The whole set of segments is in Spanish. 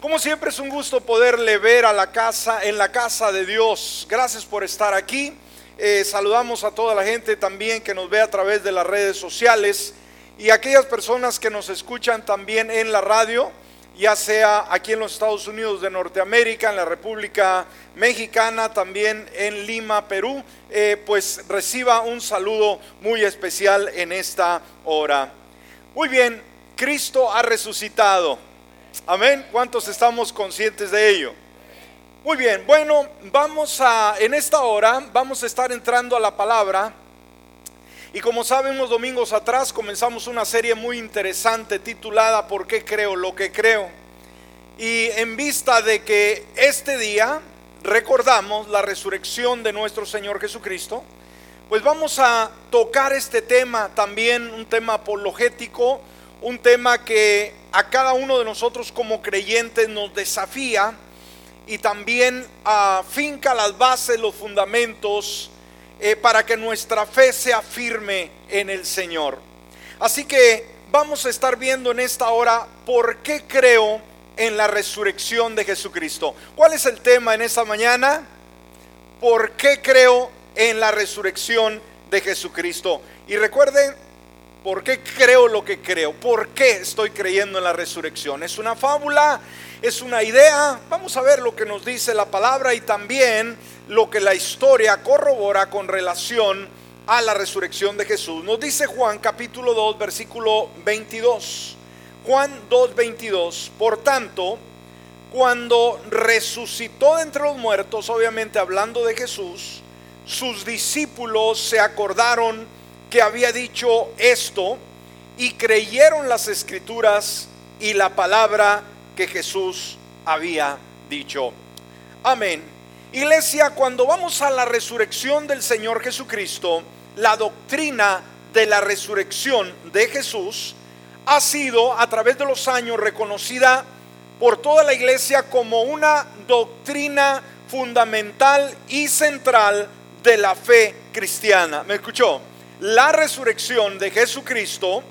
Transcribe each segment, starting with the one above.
Como siempre es un gusto poderle ver a la casa, en la casa de Dios. Gracias por estar aquí. Eh, saludamos a toda la gente también que nos ve a través de las redes sociales y aquellas personas que nos escuchan también en la radio, ya sea aquí en los Estados Unidos de Norteamérica, en la República Mexicana, también en Lima, Perú, eh, pues reciba un saludo muy especial en esta hora. Muy bien, Cristo ha resucitado. Amén. ¿Cuántos estamos conscientes de ello? Muy bien, bueno, vamos a, en esta hora, vamos a estar entrando a la palabra. Y como saben, unos domingos atrás comenzamos una serie muy interesante titulada ¿Por qué creo lo que creo? Y en vista de que este día recordamos la resurrección de nuestro Señor Jesucristo, pues vamos a tocar este tema también, un tema apologético, un tema que a cada uno de nosotros como creyentes nos desafía y también afinca las bases, los fundamentos eh, para que nuestra fe sea firme en el Señor. Así que vamos a estar viendo en esta hora por qué creo en la resurrección de Jesucristo. ¿Cuál es el tema en esta mañana? ¿Por qué creo en la resurrección de Jesucristo? Y recuerden, ¿Por qué creo lo que creo? ¿Por qué estoy creyendo en la resurrección? ¿Es una fábula? ¿Es una idea? Vamos a ver lo que nos dice la palabra y también lo que la historia corrobora con relación a la resurrección de Jesús. Nos dice Juan capítulo 2 versículo 22. Juan 2 22. Por tanto, cuando resucitó de entre los muertos, obviamente hablando de Jesús, sus discípulos se acordaron que había dicho esto y creyeron las escrituras y la palabra que Jesús había dicho. Amén. Iglesia, cuando vamos a la resurrección del Señor Jesucristo, la doctrina de la resurrección de Jesús ha sido a través de los años reconocida por toda la iglesia como una doctrina fundamental y central de la fe cristiana. ¿Me escuchó? La resurrección de Jesucristo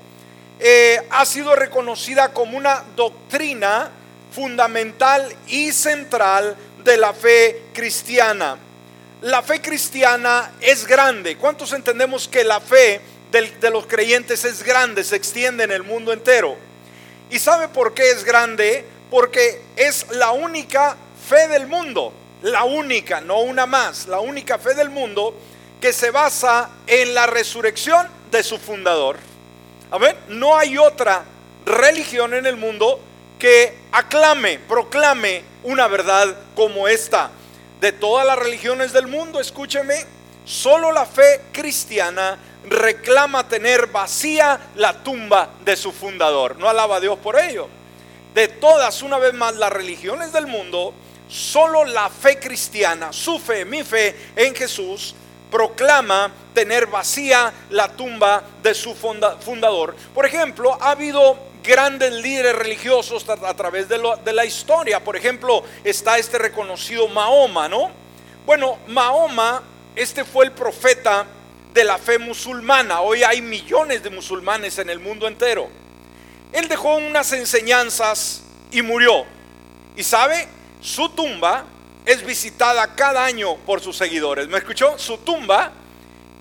eh, ha sido reconocida como una doctrina fundamental y central de la fe cristiana. La fe cristiana es grande. ¿Cuántos entendemos que la fe de los creyentes es grande, se extiende en el mundo entero? ¿Y sabe por qué es grande? Porque es la única fe del mundo, la única, no una más, la única fe del mundo que se basa en la resurrección de su fundador. Amén. No hay otra religión en el mundo que aclame, proclame una verdad como esta. De todas las religiones del mundo, escúcheme, solo la fe cristiana reclama tener vacía la tumba de su fundador. No alaba a Dios por ello. De todas, una vez más, las religiones del mundo, solo la fe cristiana, su fe, mi fe en Jesús, proclama tener vacía la tumba de su fundador. Por ejemplo, ha habido grandes líderes religiosos a través de, de, la historia. Por ejemplo, está este reconocido Mahoma, ¿no? Bueno, Mahoma, este fue el profeta de la fe musulmana. Hoy hay millones de musulmanes en el mundo entero. Él dejó unas enseñanzas y murió. Y sabe, su tumba es visitada cada año por sus seguidores. ¿Me escuchó? Su tumba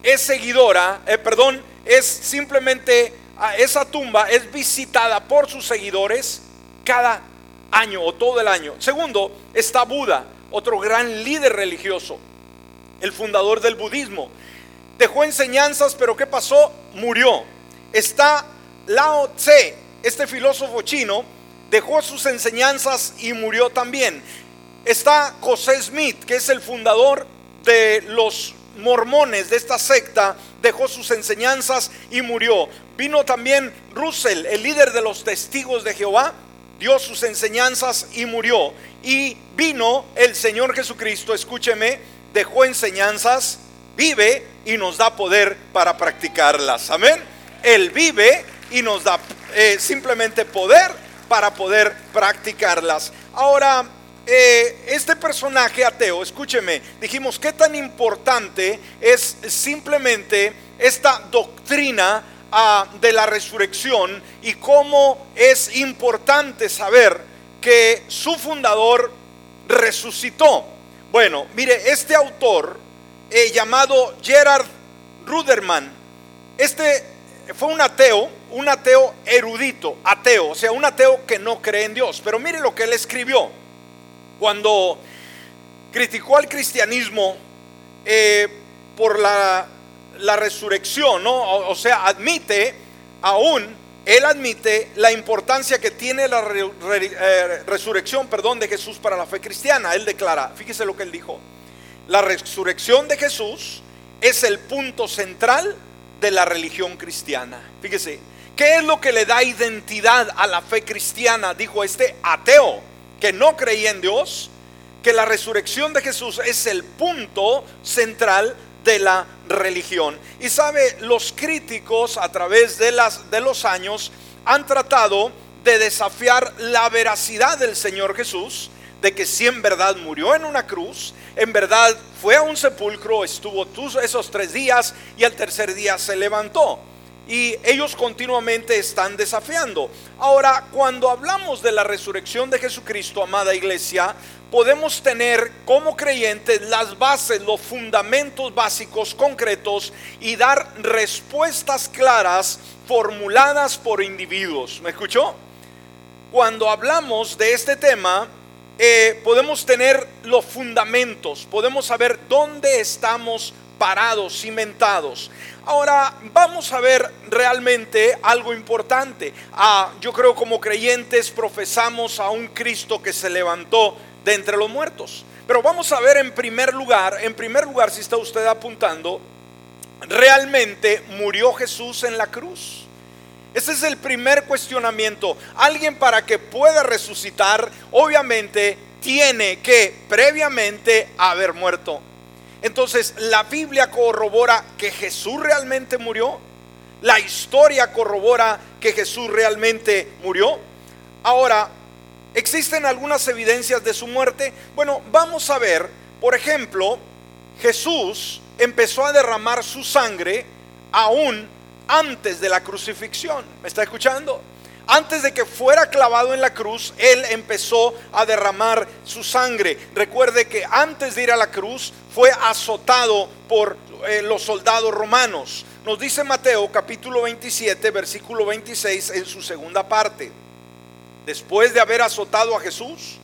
es seguidora, eh, perdón, es simplemente, ah, esa tumba es visitada por sus seguidores cada año o todo el año. Segundo, está Buda, otro gran líder religioso, el fundador del budismo. Dejó enseñanzas, pero ¿qué pasó? Murió. Está Lao Tse, este filósofo chino, dejó sus enseñanzas y murió también. Está José Smith, que es el fundador de los mormones de esta secta, dejó sus enseñanzas y murió. Vino también Russell, el líder de los testigos de Jehová, dio sus enseñanzas y murió. Y vino el Señor Jesucristo, escúcheme, dejó enseñanzas, vive y nos da poder para practicarlas. Amén. Él vive y nos da eh, simplemente poder para poder practicarlas. Ahora, eh, este personaje ateo, escúcheme, dijimos qué tan importante es simplemente esta doctrina ah, de la resurrección y cómo es importante saber que su fundador resucitó. Bueno, mire, este autor eh, llamado Gerard Ruderman, este fue un ateo, un ateo erudito, ateo, o sea, un ateo que no cree en Dios. Pero mire lo que él escribió cuando criticó al cristianismo eh, por la, resurrección, ¿no? O, sea, admite, aún, él admite la importancia que tiene la eh, resurrección, perdón, de Jesús para la fe cristiana. Él declara, fíjese lo que él dijo, la resurrección de Jesús es el punto central de la religión cristiana. Fíjese, ¿qué es lo que le da identidad a la fe cristiana? Dijo este ateo que no creía en Dios, que la resurrección de Jesús es el punto central de la religión. Y sabe, los críticos a través de, las, de los años han tratado de desafiar la veracidad del Señor Jesús, de que si en verdad murió en una cruz, en verdad fue a un sepulcro, estuvo esos tres días y al tercer día se levantó. Y ellos continuamente están desafiando. Ahora, cuando hablamos de la resurrección de Jesucristo, amada iglesia, podemos tener como creyentes las bases, los fundamentos básicos concretos y dar respuestas claras formuladas por individuos. ¿Me escuchó? Cuando hablamos de este tema, eh, podemos tener los fundamentos, podemos saber dónde estamos parados, cimentados. Ahora vamos a ver realmente algo importante. Ah, yo creo como creyentes profesamos a un Cristo que se levantó de entre los muertos. Pero vamos a ver en primer lugar, en primer lugar si está usted apuntando, realmente murió Jesús en la cruz. Ese es el primer cuestionamiento. Alguien para que pueda resucitar, obviamente, tiene que previamente haber muerto. Entonces, la Biblia corrobora que Jesús realmente murió. La historia corrobora que Jesús realmente murió. Ahora, ¿existen algunas evidencias de su muerte? Bueno, vamos a ver, por ejemplo, Jesús empezó a derramar su sangre aún antes de la crucifixión. ¿Me está escuchando? Antes de que fuera clavado en la cruz, Él empezó a derramar su sangre. Recuerde que antes de ir a la cruz fue azotado por eh, los soldados romanos. Nos dice Mateo capítulo 27, versículo 26 en su segunda parte. Después de haber azotado a Jesús,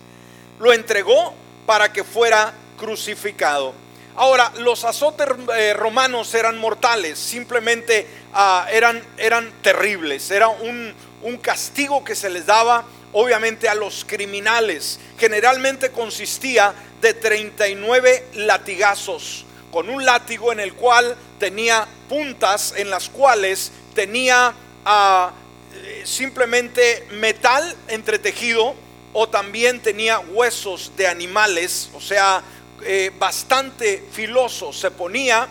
lo entregó para que fuera crucificado. Ahora, los azotes eh, romanos eran mortales, simplemente ah, eran, eran terribles, era un, un castigo que se les daba obviamente a los criminales. Generalmente consistía de 39 latigazos, con un látigo en el cual tenía puntas en las cuales tenía ah, simplemente metal entretejido o también tenía huesos de animales, o sea, eh, bastante filoso. Se ponía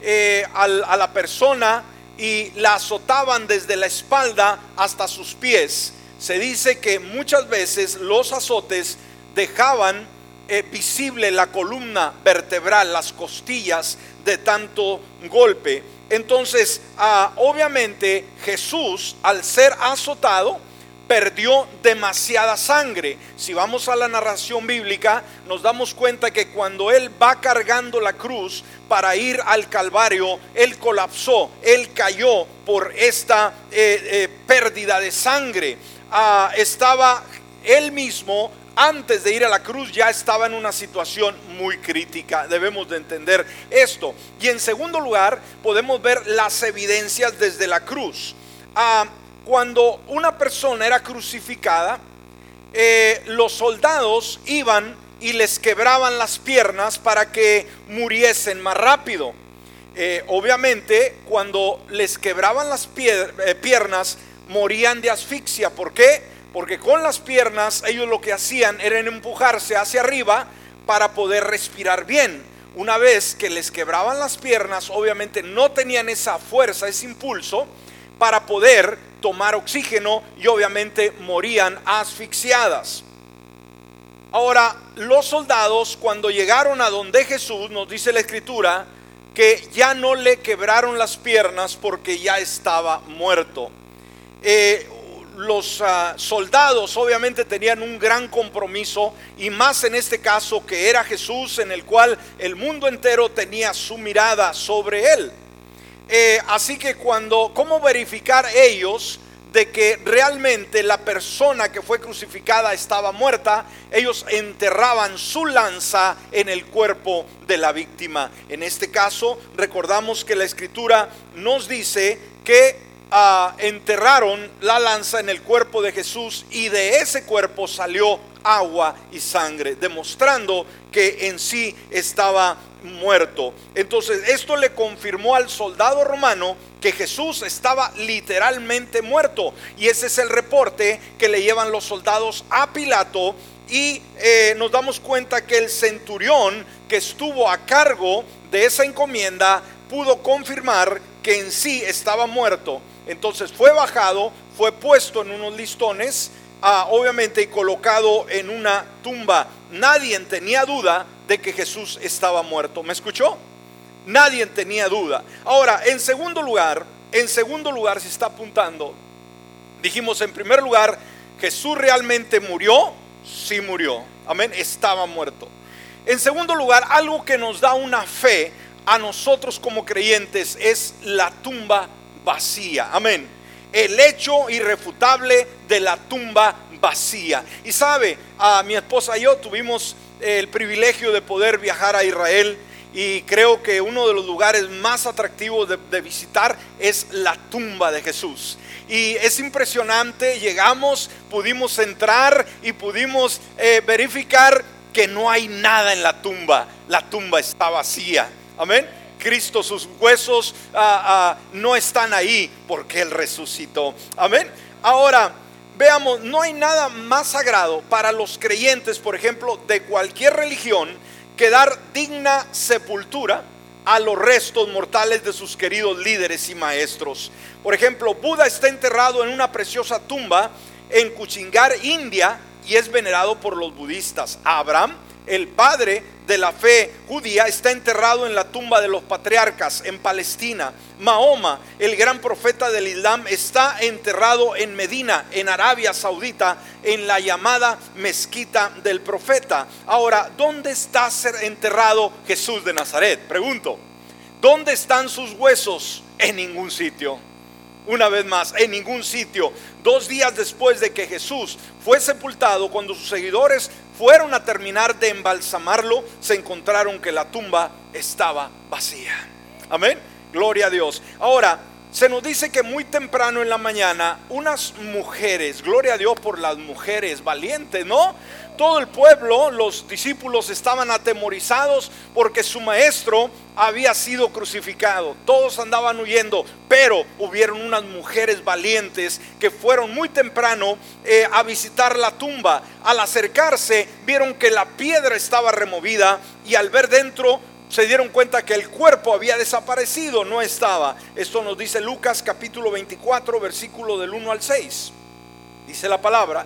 eh, a la persona y la azotaban desde la espalda hasta sus pies. Se dice que muchas veces los azotes dejaban eh, visible la columna vertebral, las costillas de tanto golpe. Entonces, ah, obviamente Jesús, al ser azotado, perdió demasiada sangre. Si vamos a la narración bíblica, nos damos cuenta que cuando él va cargando la cruz para ir al Calvario, él colapsó, él cayó por esta eh, eh, pérdida de sangre. Ah, estaba él mismo antes de ir a la cruz ya estaba en una situación muy crítica. Debemos de entender esto. Y en segundo lugar, podemos ver las evidencias desde la cruz. Ah, cuando una persona era crucificada, eh, los soldados iban y les quebraban las piernas para que muriesen más rápido. Eh, obviamente, cuando les quebraban las eh, piernas, morían de asfixia. ¿Por qué? Porque con las piernas ellos lo que hacían era empujarse hacia arriba para poder respirar bien. Una vez que les quebraban las piernas, obviamente no tenían esa fuerza, ese impulso para poder tomar oxígeno y obviamente morían asfixiadas. Ahora, los soldados cuando llegaron a donde Jesús, nos dice la escritura, que ya no le quebraron las piernas porque ya estaba muerto. Eh, los ah, soldados obviamente tenían un gran compromiso y más en este caso que era Jesús en el cual el mundo entero tenía su mirada sobre él. Eh, así que cuando, ¿cómo verificar ellos de que realmente la persona que fue crucificada estaba muerta? Ellos enterraban su lanza en el cuerpo de la víctima. En este caso, recordamos que la escritura nos dice que enterraron la lanza en el cuerpo de Jesús y de ese cuerpo salió agua y sangre, demostrando que en sí estaba muerto. Entonces esto le confirmó al soldado romano que Jesús estaba literalmente muerto. Y ese es el reporte que le llevan los soldados a Pilato. Y eh, nos damos cuenta que el centurión que estuvo a cargo de esa encomienda pudo confirmar que en sí estaba muerto. Entonces fue bajado, fue puesto en unos listones, ah, obviamente y colocado en una tumba. Nadie tenía duda de que Jesús estaba muerto. ¿Me escuchó? Nadie tenía duda. Ahora, en segundo lugar, en segundo lugar se está apuntando. Dijimos en primer lugar, Jesús realmente murió, sí murió. Amén, estaba muerto. En segundo lugar, algo que nos da una fe a nosotros como creyentes es la tumba vacía. Amén. El hecho irrefutable de la tumba vacía. Y sabe, a mi esposa y yo tuvimos el privilegio de poder viajar a Israel y creo que uno de los lugares más atractivos de, visitar es la tumba de Jesús. Y es impresionante, llegamos, pudimos entrar y pudimos eh, verificar que no hay nada en la tumba. La tumba está vacía. Amén. Cristo, sus huesos ah, ah, no están ahí porque Él resucitó. Amén. Ahora, veamos, no hay nada más sagrado para los creyentes, por ejemplo, de cualquier religión, que dar digna sepultura a los restos mortales de sus queridos líderes y maestros. Por ejemplo, Buda está enterrado en una preciosa tumba en Kuchingar, India, y es venerado por los budistas. Abraham el padre de la fe judía, está enterrado en la tumba de los patriarcas en Palestina. Mahoma, el gran profeta del Islam, está enterrado en Medina, en Arabia Saudita, en la llamada mezquita del profeta. Ahora, ¿dónde está enterrado Jesús de Nazaret? Pregunto, ¿dónde están sus huesos? En ningún sitio. Una vez más, en ningún sitio. Dos días después de que Jesús fue sepultado, cuando sus seguidores fueron a terminar de embalsamarlo, se encontraron que la tumba estaba vacía. Amén. Gloria a Dios. Ahora, se nos dice que muy temprano en la mañana, unas mujeres, gloria a Dios por las mujeres valientes, ¿no? Todo el pueblo, los discípulos estaban atemorizados porque su maestro había sido crucificado. Todos andaban huyendo, pero hubieron unas mujeres valientes que fueron muy temprano eh, a visitar la tumba. Al acercarse, vieron que la piedra estaba removida y al ver dentro se dieron cuenta que el cuerpo había desaparecido, no estaba. Esto nos dice Lucas capítulo 24, versículo del 1 al 6. Dice la palabra,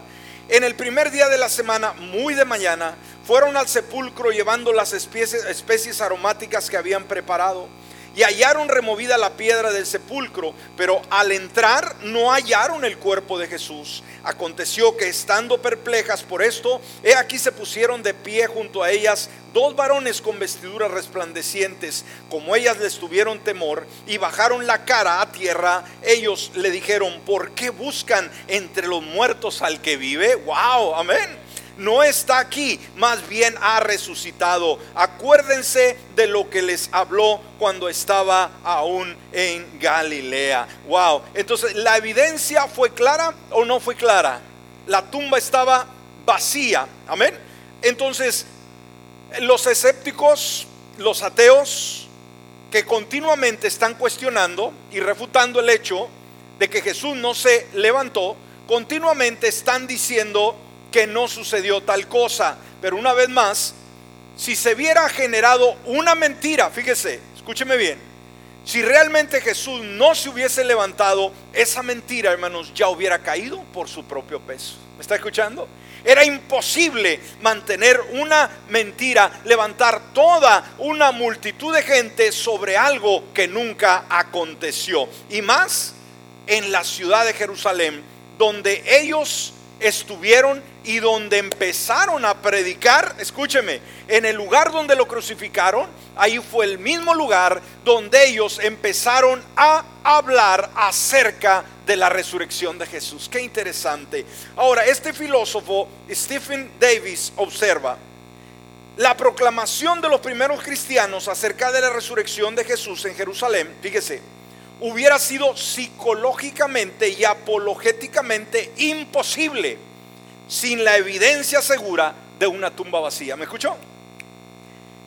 en el primer día de la semana, muy de mañana, fueron al sepulcro llevando las especies, aromáticas que habían preparado y hallaron removida la piedra del sepulcro, pero al entrar no hallaron el cuerpo de Jesús. Aconteció que estando perplejas por esto, he aquí se pusieron de pie junto a ellas dos varones con vestiduras resplandecientes. Como ellas les tuvieron temor y bajaron la cara a tierra, ellos le dijeron, ¿por qué buscan entre los muertos al que vive? ¡Wow! Amén no está aquí, más bien ha resucitado. Acuérdense de lo que les habló cuando estaba aún en Galilea. Wow, entonces la evidencia fue clara o no fue clara. La tumba estaba vacía. Amén. Entonces, los escépticos, los ateos, que continuamente están cuestionando y refutando el hecho de que Jesús no se levantó, continuamente están diciendo que no sucedió tal cosa. Pero una vez más, si se hubiera generado una mentira, fíjese, escúcheme bien, si realmente Jesús no se hubiese levantado, esa mentira, hermanos, ya hubiera caído por su propio peso. ¿Me está escuchando? Era imposible mantener una mentira, levantar toda una multitud de gente sobre algo que nunca aconteció. Y más en la ciudad de Jerusalén, donde ellos estuvieron y donde empezaron a predicar, escúcheme, en el lugar donde lo crucificaron, ahí fue el mismo lugar donde ellos empezaron a hablar acerca de la resurrección de Jesús. Qué interesante. Ahora, este filósofo, Stephen Davis, observa, la proclamación de los primeros cristianos acerca de la resurrección de Jesús en Jerusalén, fíjese, hubiera sido psicológicamente y apologéticamente imposible sin la evidencia segura de una tumba vacía. ¿Me escuchó?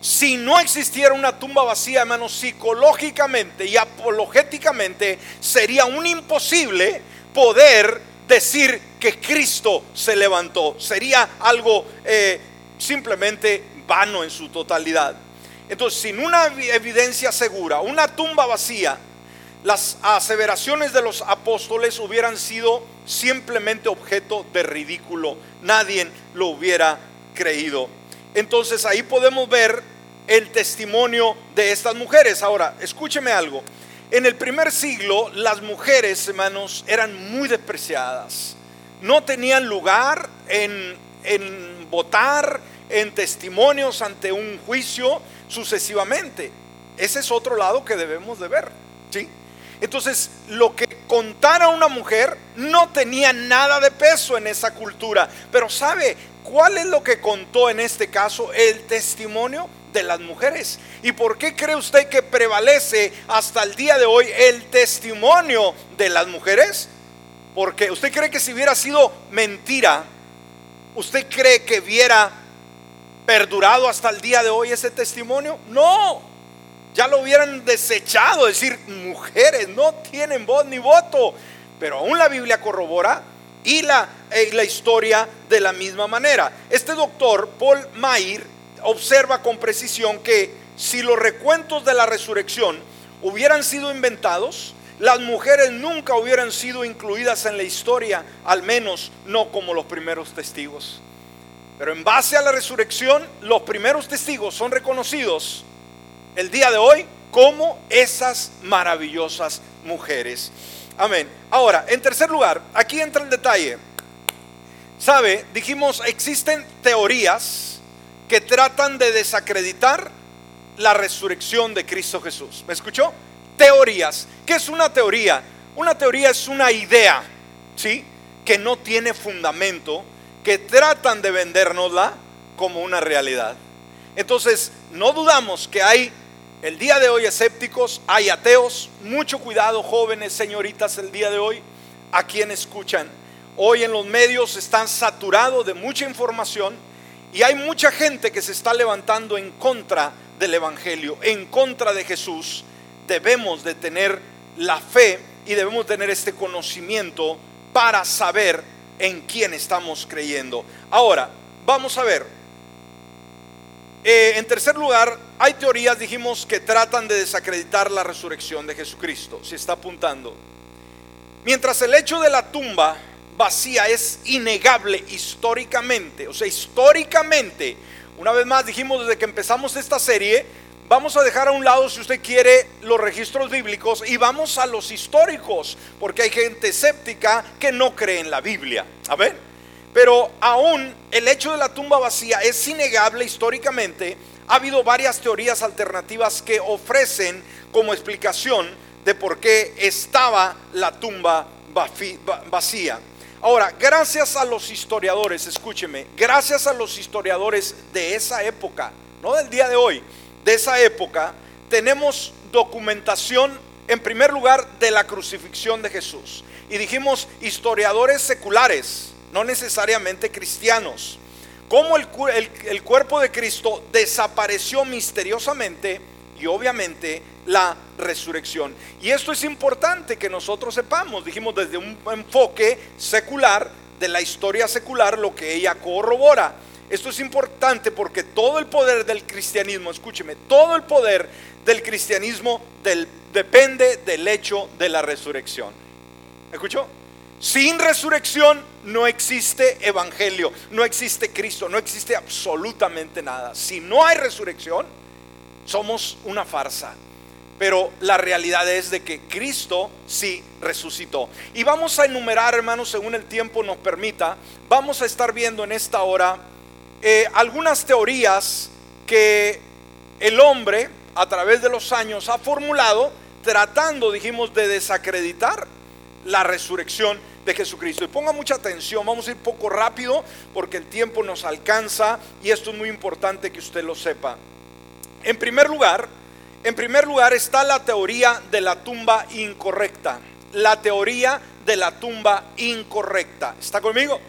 Si no existiera una tumba vacía, hermanos, psicológicamente y apologéticamente sería un imposible poder decir que Cristo se levantó. Sería algo eh, simplemente vano en su totalidad. Entonces, sin una evidencia segura, una tumba vacía, las aseveraciones de los apóstoles hubieran sido simplemente objeto de ridículo. Nadie lo hubiera creído. Entonces ahí podemos ver el testimonio de estas mujeres. Ahora, escúcheme algo. En el primer siglo las mujeres, hermanos, eran muy despreciadas. No tenían lugar en, en votar, en testimonios ante un juicio sucesivamente. Ese es otro lado que debemos de ver. ¿sí? Entonces, lo que contara una mujer no tenía nada de peso en esa cultura. Pero ¿sabe cuál es lo que contó en este caso? El testimonio de las mujeres. ¿Y por qué cree usted que prevalece hasta el día de hoy el testimonio de las mujeres? Porque usted cree que si hubiera sido mentira, usted cree que hubiera perdurado hasta el día de hoy ese testimonio? No, ya lo hubieran desechado, decir, mujeres no tienen voz ni voto. Pero aún la Biblia corrobora y la, eh, la historia de la misma manera. Este doctor, Paul Mayer, observa con precisión que si los recuentos de la resurrección hubieran sido inventados, las mujeres nunca hubieran sido incluidas en la historia, al menos no como los primeros testigos. Pero en base a la resurrección, los primeros testigos son reconocidos el día de hoy como esas maravillosas mujeres. Amén. Ahora, en tercer lugar, aquí entra el detalle. ¿Sabe? Dijimos, existen teorías que tratan de desacreditar la resurrección de Cristo Jesús. ¿Me escuchó? Teorías. ¿Qué es una teoría? Una teoría es una idea, ¿sí? Que no tiene fundamento, que tratan de vendérnosla como una realidad. Entonces, no dudamos que hay el día de hoy escépticos, hay ateos, mucho cuidado jóvenes, señoritas, el día de hoy, a quien escuchan. Hoy en los medios están saturados de mucha información y hay mucha gente que se está levantando en contra del Evangelio, en contra de Jesús. Debemos de tener la fe y debemos tener este conocimiento para saber en quién estamos creyendo. Ahora, vamos a ver, eh, en tercer lugar, hay teorías, dijimos, que tratan de desacreditar la resurrección de Jesucristo. Se está apuntando. Mientras el hecho de la tumba vacía es innegable históricamente, o sea, históricamente, una vez más dijimos desde que empezamos esta serie, vamos a dejar a un lado, si usted quiere, los registros bíblicos y vamos a los históricos, porque hay gente escéptica que no cree en la Biblia. A ver. Pero aún el hecho de la tumba vacía es innegable históricamente. Ha habido varias teorías alternativas que ofrecen como explicación de por qué estaba la tumba vacía. Ahora, gracias a los historiadores, escúcheme, gracias a los historiadores de esa época, no del día de hoy, de esa época, tenemos documentación en primer lugar de la crucifixión de Jesús. Y dijimos historiadores seculares, no necesariamente cristianos. Cómo el, cuerpo de Cristo desapareció misteriosamente y obviamente la resurrección. Y esto es importante que nosotros sepamos, dijimos desde un enfoque secular, de la historia secular, lo que ella corrobora. Esto es importante porque todo el poder del cristianismo, escúcheme, todo el poder del cristianismo depende del hecho de la resurrección. ¿Escuchó? Sin resurrección no existe evangelio, no existe Cristo, no existe absolutamente nada. Si no hay resurrección, somos una farsa. pero la realidad es de que Cristo sí resucitó. Y vamos a enumerar, hermanos, según el tiempo nos permita, vamos a estar viendo en esta hora eh, algunas teorías que el hombre a través de los años ha formulado tratando, dijimos, de desacreditar la resurrección de Jesucristo. Y ponga mucha atención, vamos a ir poco rápido porque el tiempo nos alcanza y esto es muy importante que usted lo sepa. En primer lugar, en primer lugar está la teoría de la tumba incorrecta. La teoría de la tumba incorrecta. ¿Está conmigo?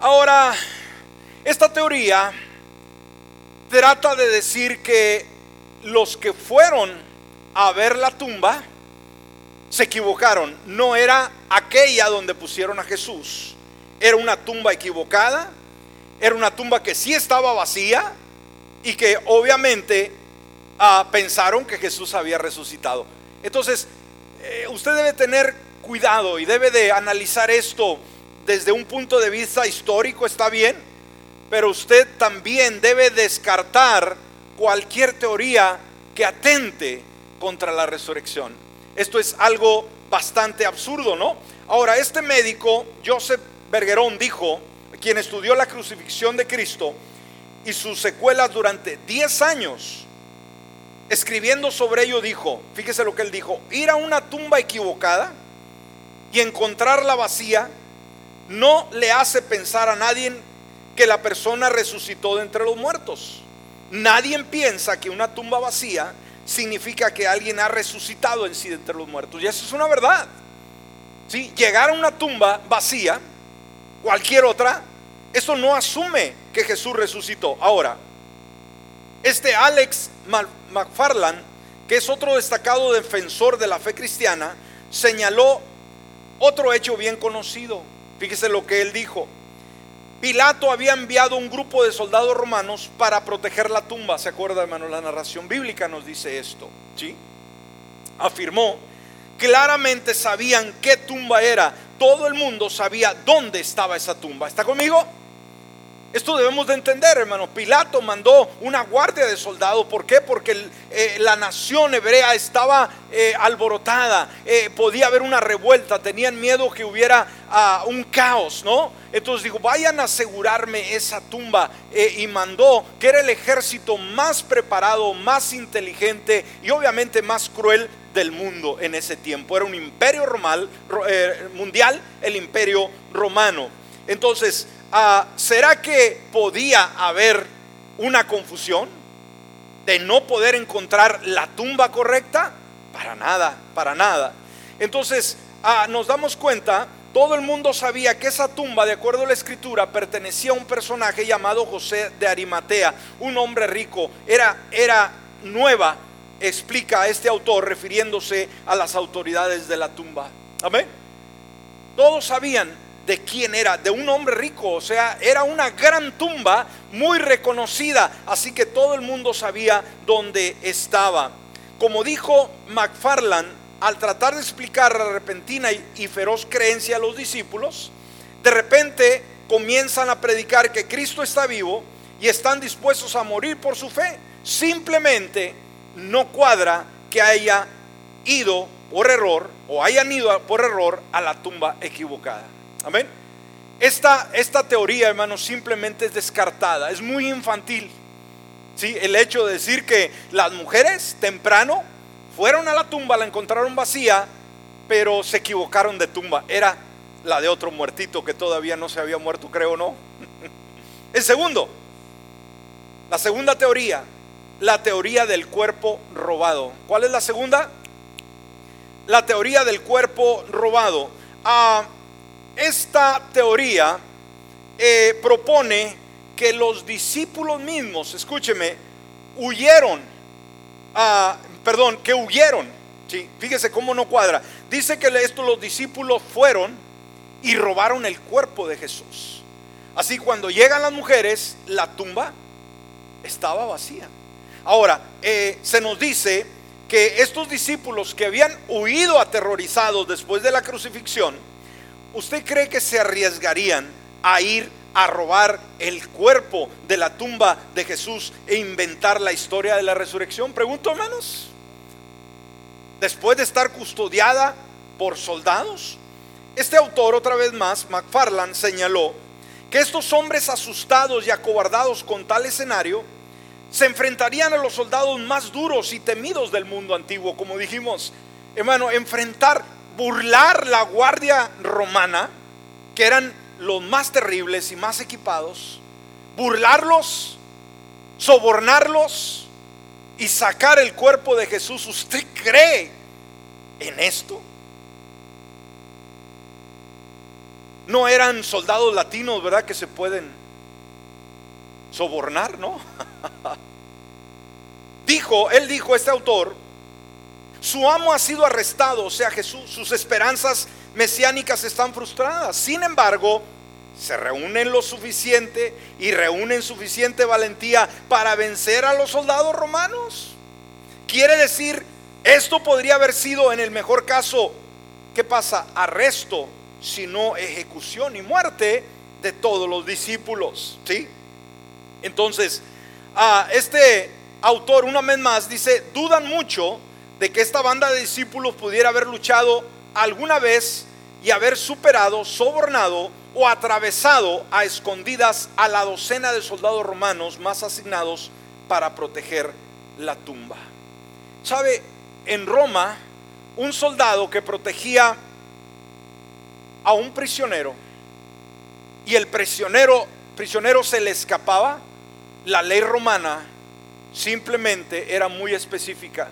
Ahora, esta teoría trata de decir que los que fueron a ver la tumba se equivocaron. No era aquella donde pusieron a Jesús. Era una tumba equivocada. Era una tumba que sí estaba vacía y que obviamente ah, pensaron que Jesús había resucitado. Entonces, eh, usted debe tener cuidado y debe de analizar esto desde un punto de vista histórico, está bien, pero usted también debe descartar cualquier teoría que atente contra la resurrección. Esto es algo bastante absurdo, ¿no? Ahora, este médico, Joseph Bergerón, dijo, quien estudió la crucifixión de Cristo y sus secuelas durante 10 años, escribiendo sobre ello, dijo, fíjese lo que él dijo, ir a una tumba equivocada y encontrarla vacía no le hace pensar a nadie que la persona resucitó de entre los muertos. Nadie piensa que una tumba vacía significa que alguien ha resucitado en sí de entre los muertos. Y eso es una verdad. ¿Sí? Llegar a una tumba vacía, cualquier otra, eso no asume que Jesús resucitó. Ahora, este Alex McFarland, que es otro destacado defensor de la fe cristiana, señaló otro hecho bien conocido. Fíjese lo que él dijo. Pilato había enviado un grupo de soldados romanos para proteger la tumba. ¿Se acuerda, hermano? La narración bíblica nos dice esto. ¿Sí? Afirmó, claramente sabían qué tumba era. Todo el mundo sabía dónde estaba esa tumba. ¿Está conmigo? Esto debemos de entender, hermano. Pilato mandó una guardia de soldados. ¿Por qué? Porque eh, la nación hebrea estaba eh, alborotada. Eh, podía haber una revuelta. Tenían miedo que hubiera ah, un caos, ¿no? Entonces dijo, vayan a asegurarme esa tumba. y mandó que era el ejército más preparado, más inteligente y obviamente más cruel del mundo en ese tiempo. Era un imperio romal, mundial, el imperio romano. Entonces, Ah, ¿será que podía haber una confusión de no poder encontrar la tumba correcta? Para nada, para nada. Entonces ah, nos damos cuenta, todo el mundo sabía que esa tumba, de acuerdo a la escritura, pertenecía a un personaje llamado José de Arimatea, un hombre rico, era, era nueva, explica este autor refiriéndose a las autoridades de la tumba. Amén. Todos sabían de quién era, de un hombre rico, o sea, era una gran tumba muy reconocida, así que todo el mundo sabía dónde estaba. Como dijo McFarland, al tratar de explicar la repentina y feroz creencia a los discípulos, de repente comienzan a predicar que Cristo está vivo y están dispuestos a morir por su fe. Simplemente no cuadra que haya ido por error o hayan ido por error a la tumba equivocada. Amén. Esta, esta teoría, hermanos, simplemente es descartada, es muy infantil. ¿sí? El hecho de decir que las mujeres temprano fueron a la tumba, la encontraron vacía, pero se equivocaron de tumba. Era la de otro muertito que todavía no se había muerto, creo, ¿no? El segundo, la segunda teoría, la teoría del cuerpo robado. ¿Cuál es la segunda? La teoría del cuerpo robado. Ah, esta teoría eh, propone que los discípulos mismos, escúcheme, huyeron, perdón, que huyeron. ¿sí? Fíjese cómo no cuadra. Dice que esto los discípulos fueron y robaron el cuerpo de Jesús. Así cuando llegan las mujeres, la tumba estaba vacía. Ahora, eh, se nos dice que estos discípulos que habían huido aterrorizados después de la crucifixión, ¿usted cree que se arriesgarían a ir a robar el cuerpo de la tumba de Jesús e inventar la historia de la resurrección? Pregunto, hermanos. después de estar custodiada por soldados. Este autor, otra vez más, McFarland, señaló que estos hombres asustados y acobardados con tal escenario se enfrentarían a los soldados más duros y temidos del mundo antiguo, como dijimos, hermano, enfrentar, burlar la guardia romana, que eran los más terribles y más equipados, burlarlos, sobornarlos y sacar el cuerpo de Jesús. ¿Usted cree en esto? No eran soldados latinos, ¿verdad? Que se pueden sobornar, ¿no? dijo, él dijo, este autor, su amo ha sido arrestado, o sea, Jesús, sus esperanzas mesiánicas están frustradas. Sin embargo, se reúnen lo suficiente y reúnen suficiente valentía para vencer a los soldados romanos. Quiere decir, esto podría haber sido en el mejor caso, ¿qué pasa? Arresto sino ejecución y muerte de todos los discípulos. ¿Sí? Entonces, a este autor, una vez más, dice, dudan mucho de que esta banda de discípulos pudiera haber luchado alguna vez y haber superado, sobornado o atravesado a escondidas a la docena de soldados romanos más asignados para proteger la tumba. ¿Sabe? En Roma, un soldado que protegía a un prisionero y el prisionero, prisionero se le escapaba, la ley romana simplemente era muy específica.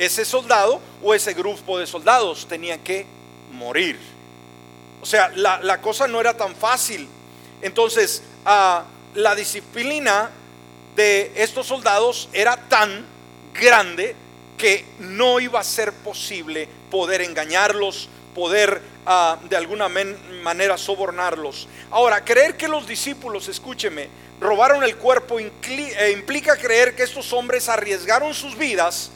Ese soldado o ese grupo de soldados tenía que morir. O sea, la, cosa no era tan fácil. Entonces, ah, la disciplina de estos soldados era tan grande que no iba a ser posible poder engañarlos, poder ah, de alguna manera sobornarlos. Ahora, creer que los discípulos, escúcheme, robaron el cuerpo eh, implica creer que estos hombres arriesgaron sus vidas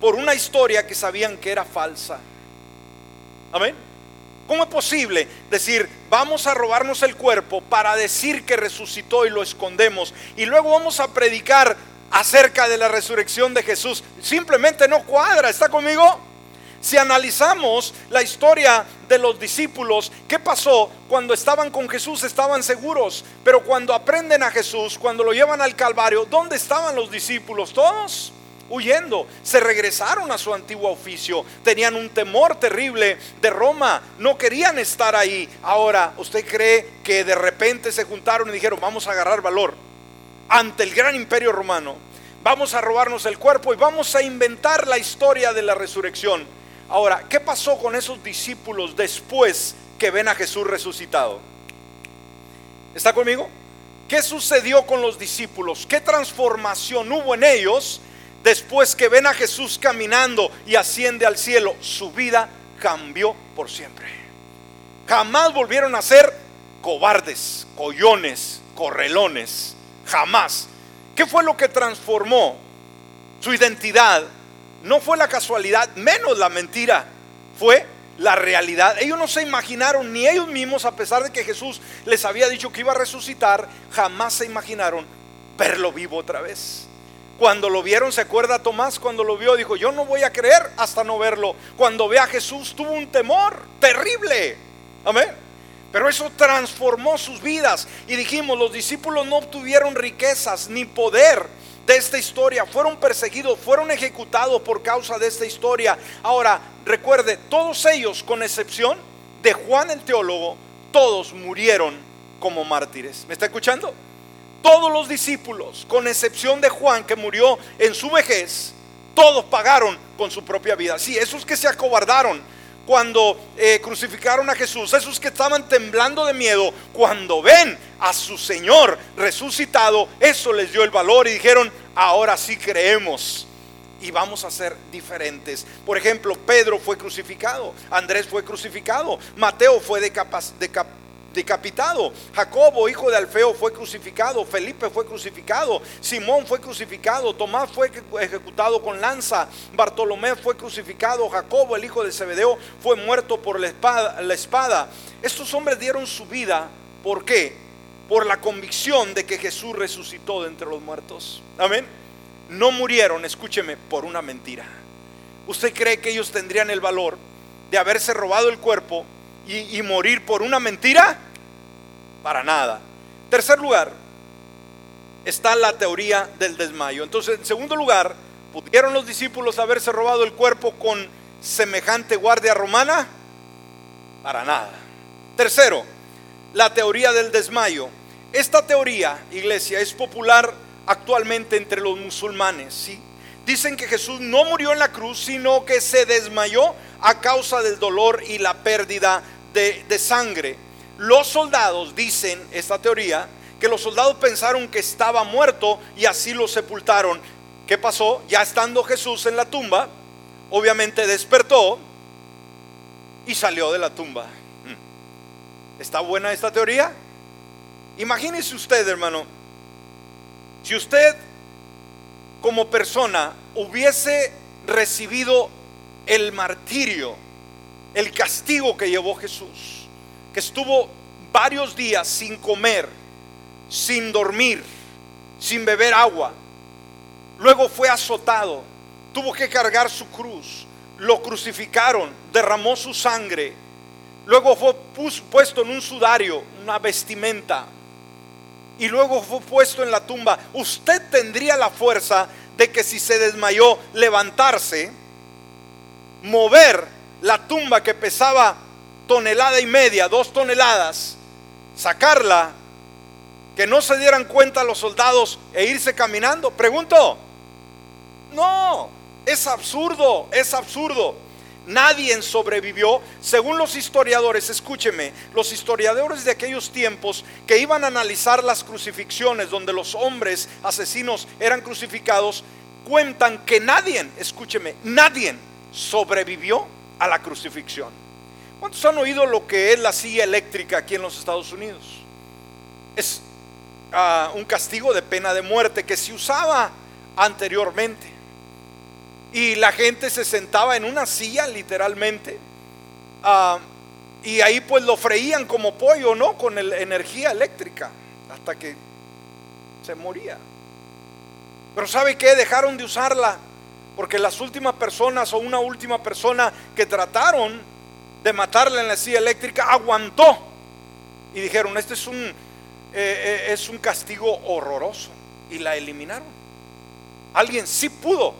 por una historia que sabían que era falsa. Amén. ¿Cómo es posible decir, vamos a robarnos el cuerpo para decir que resucitó y lo escondemos y luego vamos a predicar acerca de la resurrección de Jesús? Simplemente no cuadra, ¿está conmigo? Si analizamos la historia de los discípulos, ¿qué pasó? Cuando estaban con Jesús estaban seguros, pero cuando aprenden a Jesús, cuando lo llevan al Calvario, ¿dónde estaban los discípulos? Todos huyendo, se regresaron a su antiguo oficio, tenían un temor terrible de Roma, no querían estar ahí. Ahora, ¿usted cree que de repente se juntaron y dijeron, vamos a agarrar valor ante el gran imperio romano? Vamos a robarnos el cuerpo y vamos a inventar la historia de la resurrección. Ahora, ¿qué pasó con esos discípulos después que ven a Jesús resucitado? ¿Está conmigo? ¿Qué sucedió con los discípulos? ¿Qué transformación hubo en ellos después que ven a Jesús caminando y asciende al cielo? Su vida cambió por siempre. Jamás volvieron a ser cobardes, collones, correlones. Jamás. ¿Qué fue lo que transformó su identidad no fue la casualidad, menos la mentira, fue la realidad. Ellos no se imaginaron, ni ellos mismos, a pesar de que Jesús les había dicho que iba a resucitar, jamás se imaginaron verlo vivo otra vez. Cuando lo vieron, se acuerda Tomás, cuando lo vio, dijo, yo no voy a creer hasta no verlo. Cuando ve a Jesús, tuvo un temor terrible. Amén. Pero eso transformó sus vidas. Y dijimos, los discípulos no obtuvieron riquezas ni poder de esta historia, fueron perseguidos, fueron ejecutados por causa de esta historia. Ahora, recuerde, todos ellos, con excepción de Juan el teólogo, todos murieron como mártires. ¿Me está escuchando? Todos los discípulos, con excepción de Juan, que murió en su vejez, todos pagaron con su propia vida. Sí, esos que se acobardaron, cuando eh, crucificaron a Jesús, esos que estaban temblando de miedo, cuando ven a su Señor resucitado, eso les dio el valor y dijeron, ahora sí creemos y vamos a ser diferentes. Por ejemplo, Pedro fue crucificado, Andrés fue crucificado, Mateo fue de decapitado. Jacobo, hijo de Alfeo, fue crucificado. Felipe fue crucificado. Simón fue crucificado. Tomás fue ejecutado con lanza. Bartolomé fue crucificado. Jacobo, el hijo de Zebedeo, fue muerto por la espada, la espada. Estos hombres dieron su vida. ¿Por qué? Por la convicción de que Jesús resucitó de entre los muertos. Amén. No murieron, escúcheme, por una mentira. ¿usted cree que ellos tendrían el valor de haberse robado el cuerpo y, y morir por una mentira? Para nada. Tercer lugar, está la teoría del desmayo. Entonces, en segundo lugar, ¿pudieron los discípulos haberse robado el cuerpo con semejante guardia romana? Para nada. Tercero, la teoría del desmayo. Esta teoría, iglesia, es popular actualmente entre los musulmanes. ¿sí? Dicen que Jesús no murió en la cruz, sino que se desmayó a causa del dolor y la pérdida de, de sangre. Los soldados, dicen esta teoría, que los soldados pensaron que estaba muerto y así lo sepultaron. ¿Qué pasó? Ya estando Jesús en la tumba, obviamente despertó y salió de la tumba. Hmm. ¿Está buena esta teoría? Imagínese usted, hermano, si usted como persona hubiese recibido el martirio, el castigo que llevó Jesús, que estuvo varios días sin comer, sin dormir, sin beber agua. Luego fue azotado, tuvo que cargar su cruz, lo crucificaron, derramó su sangre. Luego fue puesto en un sudario, una vestimenta. Y luego fue puesto en la tumba. Usted tendría la fuerza de que si se desmayó, levantarse, mover la tumba que pesaba tonelada y media, dos toneladas, sacarla que no se dieran cuenta los soldados e irse caminando? Pregunto. No, es absurdo, es absurdo. Nadie sobrevivió, según los historiadores, escúcheme, los historiadores de aquellos tiempos que iban a analizar las crucifixiones donde los hombres asesinos eran crucificados, cuentan que nadie, escúcheme, nadie sobrevivió a la crucifixión. ¿Cuántos han oído lo que es la silla eléctrica aquí en los Estados Unidos? Es un castigo de pena de muerte que se usaba anteriormente. Y la gente se sentaba en una silla literalmente. Ah, y ahí pues lo freían como pollo, ¿no? Con energía eléctrica. Hasta que se moría. Pero ¿sabe qué? Dejaron de usarla. Porque las últimas personas o una última persona que trataron de matarla en la silla eléctrica aguantó. Y dijeron, este es un eh, eh, es un castigo horroroso y la eliminaron. Alguien sí pudo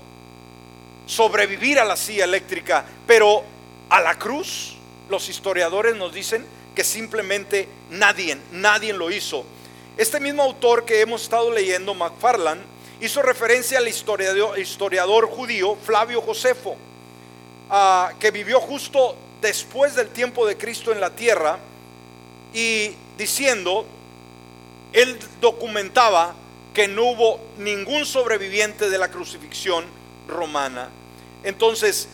sobrevivir a la silla eléctrica, pero a la cruz los historiadores nos dicen que simplemente nadie, nadie lo hizo. Este mismo autor que hemos estado leyendo, McFarland, hizo referencia al historiador, historiador judío Flavio Josefo, ah, que vivió justo después del tiempo de Cristo en la tierra, y diciendo él documentaba que no hubo ningún sobreviviente de la crucifixión romana. Entonces,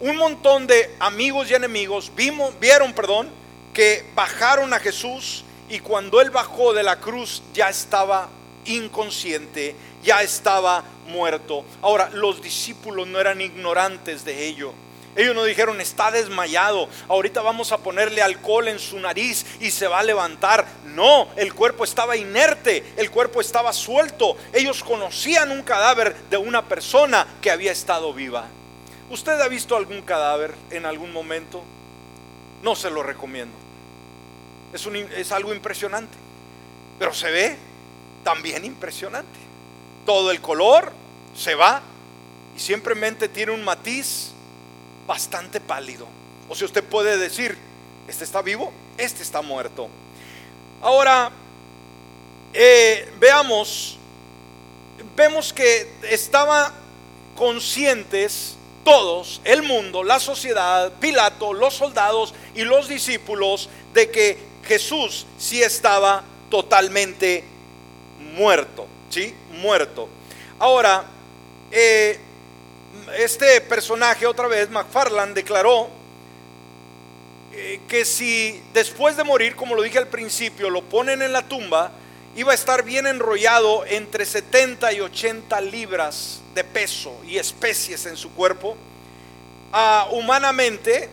un montón de amigos y enemigos vieron, perdón, que bajaron a Jesús y cuando él bajó de la cruz ya estaba inconsciente, ya estaba muerto. Ahora, los discípulos no eran ignorantes de ello. Ellos no dijeron, está desmayado, ahorita vamos a ponerle alcohol en su nariz y se va a levantar. No, el cuerpo estaba inerte, el cuerpo estaba suelto. Ellos conocían un cadáver de una persona que había estado viva. ¿Usted ha visto algún cadáver en algún momento? No se lo recomiendo. Es, es algo impresionante. Pero se ve también impresionante. Todo el color se va y simplemente tiene un matiz bastante pálido. O si usted puede decir, este está vivo, este está muerto. Ahora, eh, veamos, vemos que estaban conscientes todos, el mundo, la sociedad, Pilato, los soldados y los discípulos, de que Jesús sí estaba totalmente muerto, ¿sí? Muerto. Ahora, eh, este personaje otra vez, McFarland, declaró eh, que si después de morir, como lo dije al principio, lo ponen en la tumba, iba a estar bien enrollado entre 70 y 80 libras de peso y especies en su cuerpo. Ah, humanamente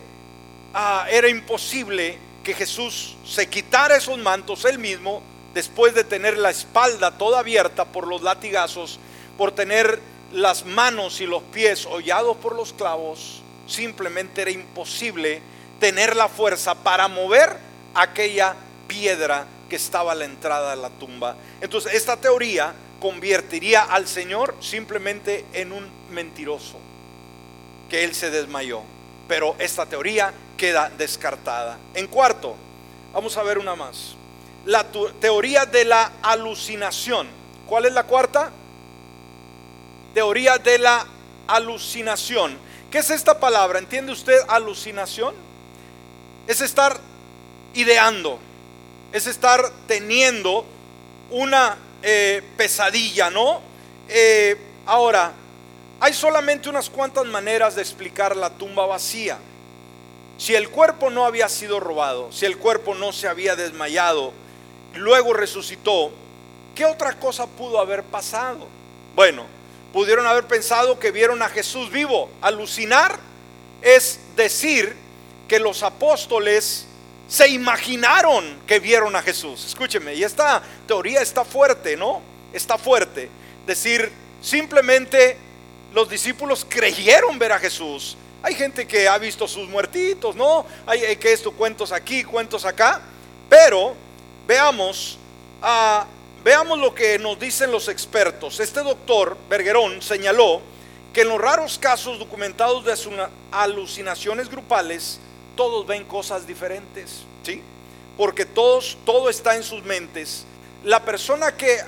ah, era imposible que Jesús se quitara esos mantos él mismo después de tener la espalda toda abierta por los latigazos, por tener las manos y los pies hollados por los clavos, simplemente era imposible tener la fuerza para mover aquella piedra que estaba a la entrada de la tumba. Entonces, esta teoría convertiría al Señor simplemente en un mentiroso, que él se desmayó. Pero esta teoría queda descartada. En cuarto, vamos a ver una más. La teoría de la alucinación. ¿Cuál es la cuarta? Teoría de la alucinación. ¿Qué es esta palabra? ¿Entiende usted alucinación? Es estar ideando, es estar teniendo una eh, pesadilla, ¿no? Eh, ahora, hay solamente unas cuantas maneras de explicar la tumba vacía. Si el cuerpo no había sido robado, si el cuerpo no se había desmayado, luego resucitó, ¿qué otra cosa pudo haber pasado? Bueno, pudieron haber pensado que vieron a Jesús vivo. Alucinar es decir que los apóstoles se imaginaron que vieron a Jesús. Escúcheme, y esta teoría está fuerte, ¿no? Está fuerte. Decir, simplemente los discípulos creyeron ver a Jesús. Hay gente que ha visto sus muertitos, ¿no? Hay, que esto, cuentos aquí, cuentos acá. Pero veamos, ah, veamos lo que nos dicen los expertos. Este doctor Bergerón señaló que en los raros casos documentados de alucinaciones grupales, todos ven cosas diferentes, ¿sí? Porque todos, todo está en sus mentes. La persona que,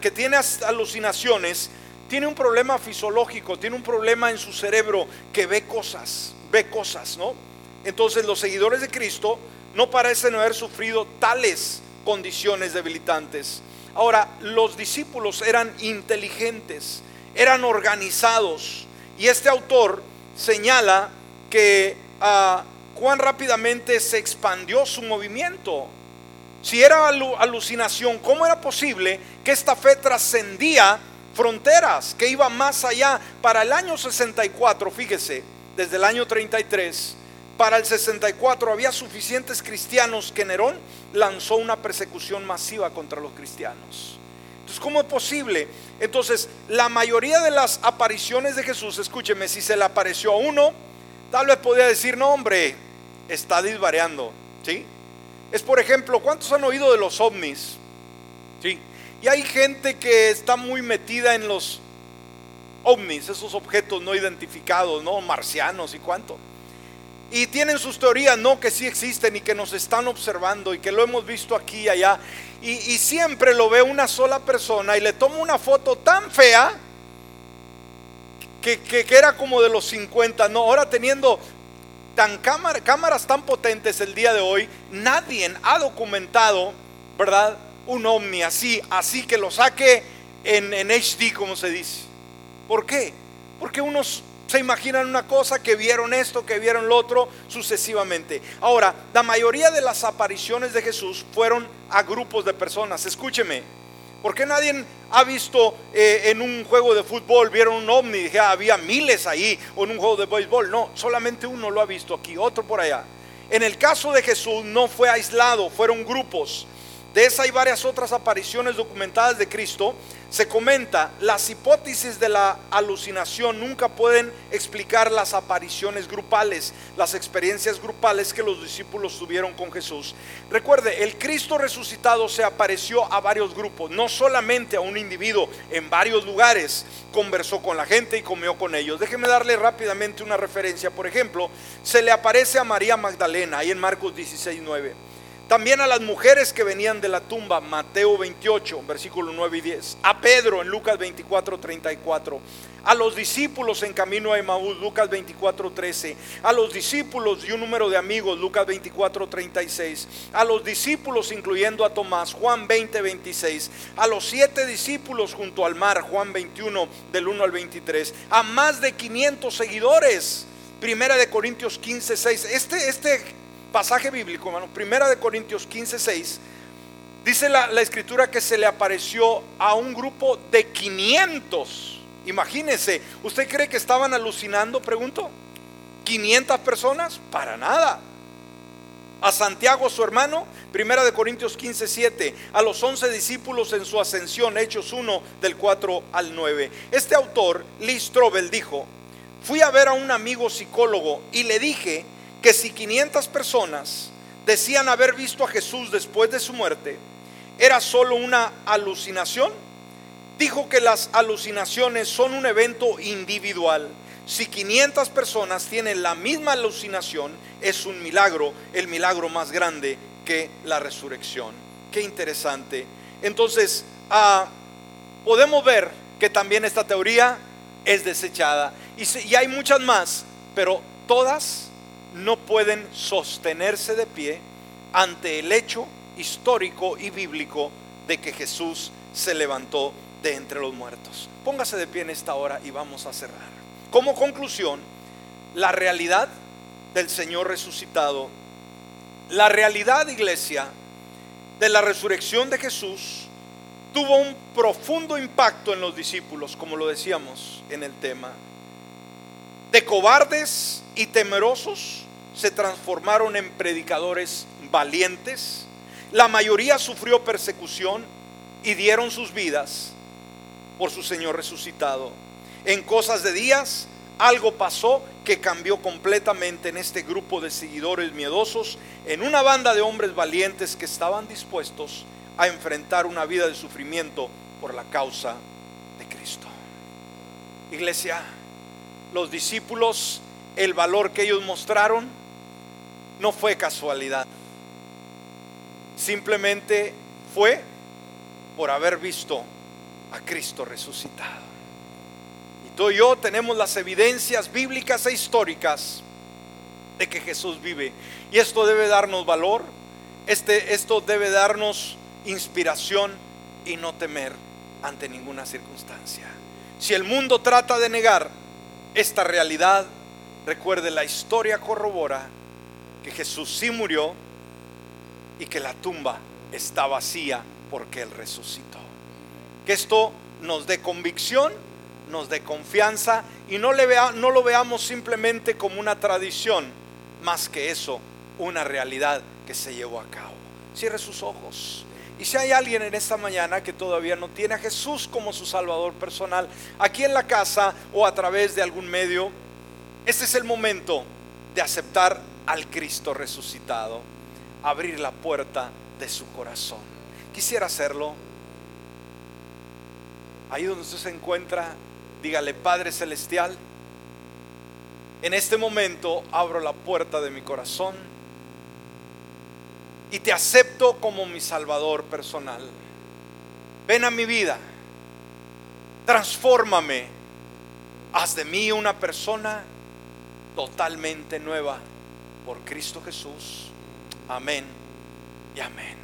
que tiene alucinaciones tiene un problema fisiológico, tiene un problema en su cerebro que ve cosas, ve cosas, ¿no? Entonces los seguidores de Cristo no parecen haber sufrido tales condiciones debilitantes. Ahora, los discípulos eran inteligentes, eran organizados, y este autor señala que cuán rápidamente se expandió su movimiento. Si era alucinación, ¿cómo era posible que esta fe trascendía fronteras, que iba más allá? Para el año 64, fíjese, desde el año 33, para el 64 había suficientes cristianos que Nerón lanzó una persecución masiva contra los cristianos. Entonces, ¿cómo es posible? Entonces, la mayoría de las apariciones de Jesús, escúcheme, si se le apareció a uno, Tal vez podría decir, no hombre, está disvariando, ¿sí? Es por ejemplo, ¿cuántos han oído de los ovnis? ¿Sí? Y hay gente que está muy metida en los ovnis, esos objetos no identificados, ¿no? Marcianos y cuánto. Y tienen sus teorías, no, que sí existen y que nos están observando y que lo hemos visto aquí y allá. Y, siempre lo ve una sola persona y le toma una foto tan fea que, era como de los 50, no, ahora teniendo tan cámaras tan potentes el día de hoy, nadie ha documentado, ¿verdad? Un ovni así, así que lo saque en, en HD, como se dice. ¿Por qué? Porque unos se imaginan una cosa, que vieron esto, que vieron lo otro, sucesivamente. Ahora, la mayoría de las apariciones de Jesús fueron a grupos de personas. Escúcheme, ¿Por qué nadie ha visto eh, en un juego de fútbol, vieron un ovni, dije, ah, había miles ahí, o en un juego de béisbol? No, solamente uno lo ha visto aquí, otro por allá. En el caso de Jesús no fue aislado, fueron grupos. De esa y varias otras apariciones documentadas de Cristo, se comenta, las hipótesis de la alucinación nunca pueden explicar las apariciones grupales, las experiencias grupales que los discípulos tuvieron con Jesús. Recuerde, el Cristo resucitado se apareció a varios grupos, no solamente a un individuo en varios lugares, conversó con la gente y comió con ellos. Déjeme darle rápidamente una referencia, por ejemplo, se le aparece a María Magdalena, ahí en Marcos 16, 9. También a las mujeres que venían de la tumba, Mateo 28, versículo 9 y 10. A Pedro en Lucas 24, 34. A los discípulos en camino a Emaús, Lucas 24, 13. A los discípulos y un número de amigos, Lucas 24, 36. A los discípulos incluyendo a Tomás, Juan 20, 26. A los siete discípulos junto al mar, Juan 21, del 1 al 23. A más de 500 seguidores. Primera de Corintios 15, 6. Este, este pasaje bíblico, hermano, primera de Corintios 15, 6, dice la, escritura que se le apareció a un grupo de 500. Imagínense, ¿usted cree que estaban alucinando? Pregunto. ¿500 personas? Para nada. a Santiago su hermano, primera de Corintios 15, 7, a los 11 discípulos en su ascensión, Hechos 1 del 4 al 9. Este autor, Lee Strobel, dijo, fui a ver a un amigo psicólogo y le dije que si 500 personas decían haber visto a Jesús después de su muerte, era solo una alucinación. Dijo que las alucinaciones son un evento individual si 500 personas tienen la misma alucinación, es un milagro, el milagro más grande que la resurrección. Qué interesante. Entonces, ah, podemos ver que también esta teoría es desechada. Y, y hay muchas más, pero todas no pueden sostenerse de pie ante el hecho histórico y bíblico de que Jesús se levantó de entre los muertos. Póngase de pie en esta hora y vamos a cerrar. Como conclusión, la realidad del Señor resucitado, la realidad, iglesia, de la resurrección de Jesús, tuvo un profundo impacto en los discípulos, como lo decíamos en el tema. De cobardes y temerosos se transformaron en predicadores valientes. La mayoría sufrió persecución y dieron sus vidas por su Señor resucitado. En cosas de días, algo pasó que cambió completamente en este grupo de seguidores miedosos, en una banda de hombres valientes que estaban dispuestos a enfrentar una vida de sufrimiento por la causa de Cristo. Iglesia, los discípulos, el valor que ellos mostraron no fue casualidad. Simplemente fue por haber visto a Cristo resucitado. Tú y yo tenemos las evidencias bíblicas e históricas de que Jesús vive. Y esto debe darnos valor, este, esto debe darnos inspiración y no temer ante ninguna circunstancia. Si el mundo trata de negar esta realidad, recuerde la historia corrobora que Jesús sí murió y que la tumba está vacía porque Él resucitó. Que esto nos dé convicción nos dé confianza y no, no lo veamos simplemente como una tradición, más que eso, una realidad que se llevó a cabo. Cierre sus ojos. Y si hay alguien en esta mañana que todavía no tiene a Jesús como su Salvador personal, aquí en la casa o a través de algún medio, este es el momento de aceptar al Cristo resucitado, abrir la puerta de su corazón. Quisiera hacerlo. Ahí donde usted se encuentra, Dígale, Padre Celestial, en este momento abro la puerta de mi corazón y te acepto como mi Salvador personal. Ven a mi vida, transfórmame, haz de mí una persona totalmente nueva por Cristo Jesús. Amén y amén.